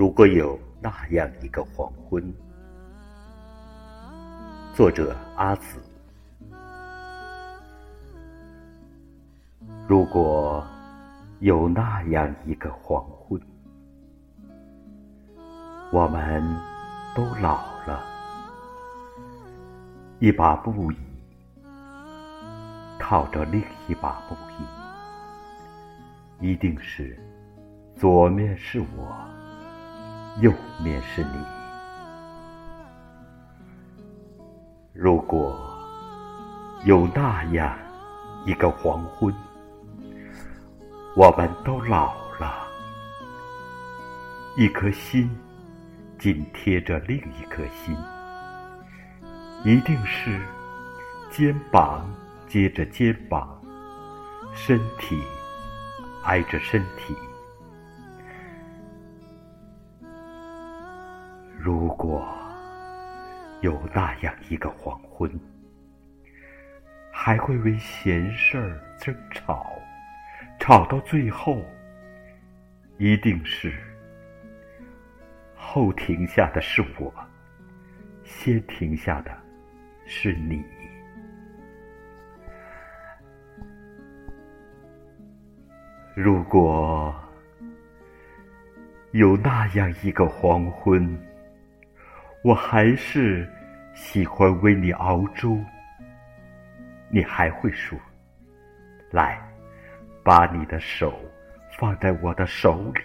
如果有那样一个黄昏，作者阿紫。如果有那样一个黄昏，我们都老了，一把布椅靠着另一把布椅，一定是左面是我。右面是你。如果有那样一个黄昏，我们都老了，一颗心紧贴着另一颗心，一定是肩膀接着肩膀，身体挨着身体。如果有那样一个黄昏，还会为闲事儿争吵，吵到最后，一定是后停下的是我，先停下的是你。如果有那样一个黄昏，我还是喜欢为你熬粥，你还会说：“来，把你的手放在我的手里。”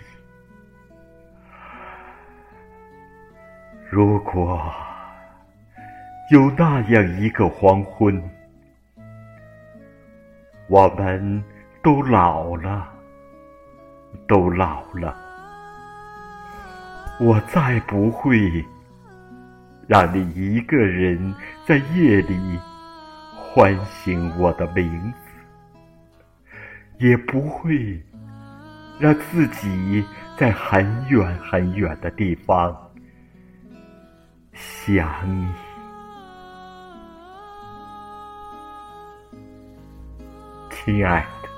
如果有那样一个黄昏，我们都老了，都老了，我再不会。让你一个人在夜里唤醒我的名字，也不会让自己在很远很远的地方想你，亲爱的。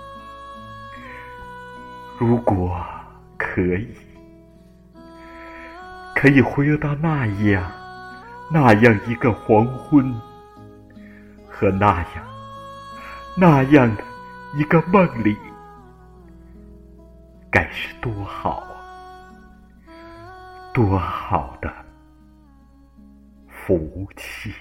如果可以，可以回到那样。那样一个黄昏，和那样那样的一个梦里，该是多好啊！多好的福气！